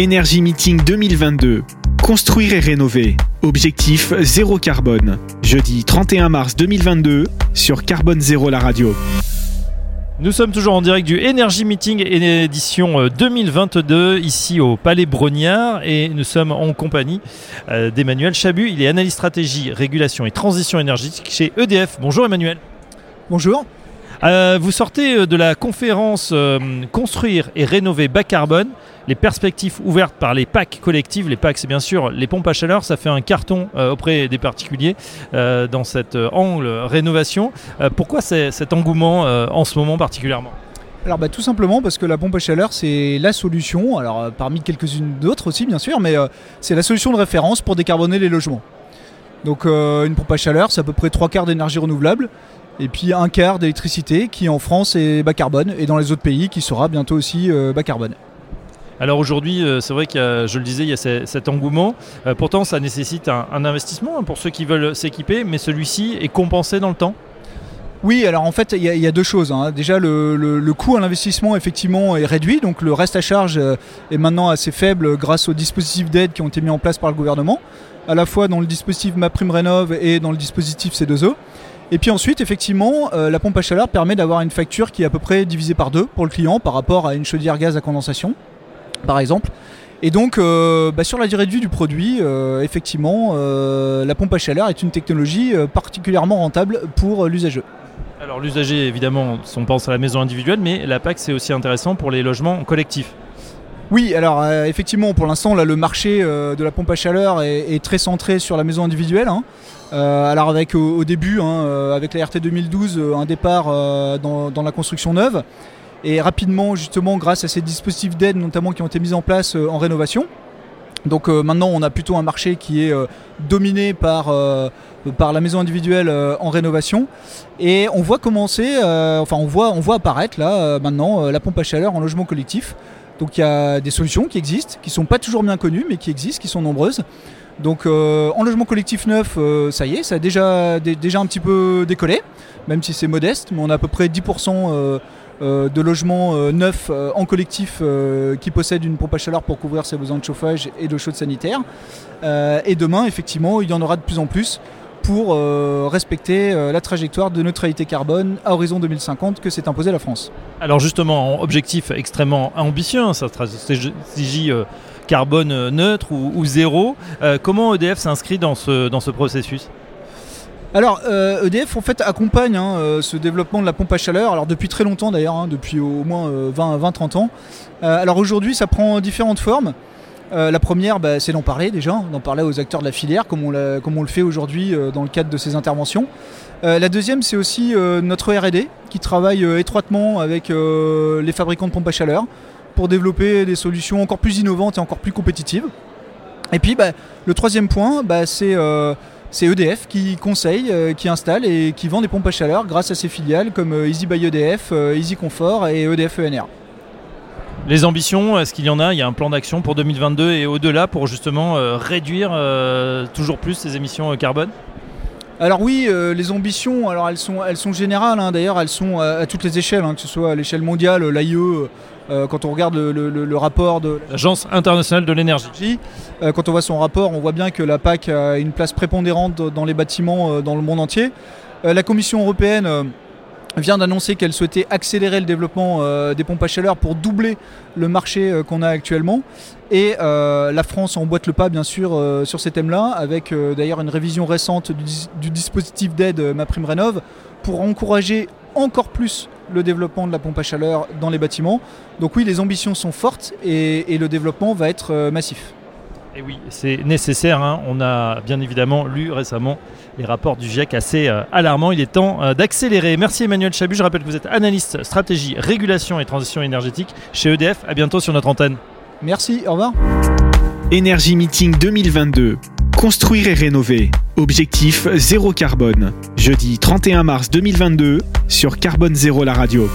Énergie Meeting 2022. Construire et rénover. Objectif zéro carbone. Jeudi 31 mars 2022 sur Carbone Zéro la radio. Nous sommes toujours en direct du Energy Meeting édition 2022 ici au Palais Brognard et nous sommes en compagnie euh, d'Emmanuel Chabu. Il est analyste stratégie, régulation et transition énergétique chez EDF. Bonjour Emmanuel. Bonjour. Euh, vous sortez euh, de la conférence Construire et rénover bas carbone les perspectives ouvertes par les packs collectives. Les packs, c'est bien sûr les pompes à chaleur. Ça fait un carton euh, auprès des particuliers euh, dans cet euh, angle rénovation. pourquoi cet engouement en ce moment particulièrement? Alors bah, tout simplement parce que la pompe à chaleur c'est la solution, alors parmi quelques-unes d'autres aussi bien sûr, mais c'est la solution de référence pour décarboner les logements. Donc une pompe à chaleur c'est à peu près trois quarts d'énergie renouvelable et puis un quart d'électricité qui en France est bas carbone et dans les autres pays qui sera bientôt aussi bas carbone. Alors aujourd'hui, euh, c'est vrai que je le disais, il y a cet engouement. Euh, pourtant, ça nécessite un, investissement hein, pour ceux qui veulent s'équiper, mais celui-ci est compensé dans le temps oui, alors en fait, il y, a deux choses. Hein. Déjà, le, coût à l'investissement, effectivement, est réduit. Donc le reste à charge euh, est maintenant assez faible grâce aux dispositifs d'aide qui ont été mis en place par le gouvernement, à la fois dans le dispositif MaPrimeRénov' et dans le dispositif C2E. Et puis ensuite, effectivement, la pompe à chaleur permet d'avoir une facture qui est à peu près divisée par deux pour le client par rapport à une chaudière gaz à condensation par exemple. Et donc, euh, bah, sur la durée de vie du produit, euh, effectivement, euh, la pompe à chaleur est une technologie particulièrement rentable pour l'usager. Alors, l'usager, évidemment, on pense à la maison individuelle, mais la PAC, c'est aussi intéressant pour les logements collectifs. Oui, alors effectivement, pour l'instant, là, le marché de la pompe à chaleur est, très centré sur la maison individuelle. Hein. alors, avec au, début, hein, avec la RT 2012, un départ dans la construction neuve. Et rapidement, justement, grâce à ces dispositifs d'aide, notamment qui ont été mis en place euh, en rénovation. Donc euh, maintenant, on a plutôt un marché qui est euh, dominé par, par la maison individuelle en rénovation. Et on voit commencer, enfin on voit, on voit apparaître là maintenant la pompe à chaleur en logement collectif. Donc il y a des solutions qui existent, qui ne sont pas toujours bien connues, mais qui existent, qui sont nombreuses. Donc en logement collectif neuf, ça y est, ça a déjà, déjà un petit peu décollé, même si c'est modeste, mais on a à peu près 10% euh, de logements euh, neufs euh, en collectif qui possèdent une pompe à chaleur pour couvrir ses besoins de chauffage et de chaude sanitaire. et demain, effectivement, il y en aura de plus en plus pour respecter la trajectoire de neutralité carbone à horizon 2050 que s'est imposée la France. Alors justement, objectif extrêmement ambitieux, hein, sa stratégie carbone neutre ou, zéro. comment EDF s'inscrit dans ce processus? Alors EDF euh, e en fait accompagne hein, euh, ce développement de la pompe à chaleur, alors depuis très longtemps d'ailleurs, hein, depuis au moins 20-30 euh, ans. alors aujourd'hui ça prend différentes formes. la première, bah, c'est d'en parler déjà, d'en parler aux acteurs de la filière, comme on, le fait aujourd'hui dans le cadre de ces interventions. la deuxième, c'est aussi notre RD, qui travaille étroitement avec les fabricants de pompes à chaleur pour développer des solutions encore plus innovantes et encore plus compétitives. Et puis, bah, le troisième point, bah, c'est c'est EDF qui conseille, euh, qui installe et qui vend des pompes à chaleur grâce à ses filiales comme euh, Easy by EDF, euh, Easy Comfort et EDF ENR. Les ambitions, est-ce qu'il y en a? Il y a un plan d'action pour 2022 et au-delà pour justement réduire toujours plus ces émissions carbone? Alors oui, les ambitions, alors elles sont, elles sont générales. Hein. D'ailleurs, elles sont à, toutes les échelles, hein, que ce soit à l'échelle mondiale, l'AIE, euh, quand on regarde le, rapport de l'Agence internationale de l'énergie, euh, quand on voit son rapport, on voit bien que la PAC a une place prépondérante dans les bâtiments euh, dans le monde entier. la Commission européenne vient d'annoncer qu'elle souhaitait accélérer le développement des pompes à chaleur pour doubler le marché qu'on a actuellement. Et la France emboîte le pas, bien sûr, sur ces thèmes-là, avec d'ailleurs une révision récente du, dispositif d'aide MaPrimeRénov' pour encourager encore plus le développement de la pompe à chaleur dans les bâtiments. Donc oui, les ambitions sont fortes et, le développement va être euh, massif. Et oui, c'est nécessaire. Hein. On a bien évidemment lu récemment les rapports du GIEC assez euh, alarmants. Il est temps euh, d'accélérer. Merci Emmanuel Chabu. Je rappelle que vous êtes analyste stratégie, régulation et transition énergétique chez EDF. À bientôt sur notre antenne. Merci, au revoir. Énergie Meeting 2022. Construire et rénover. Objectif zéro carbone. Jeudi 31 mars 2022 sur Carbone Zéro la radio.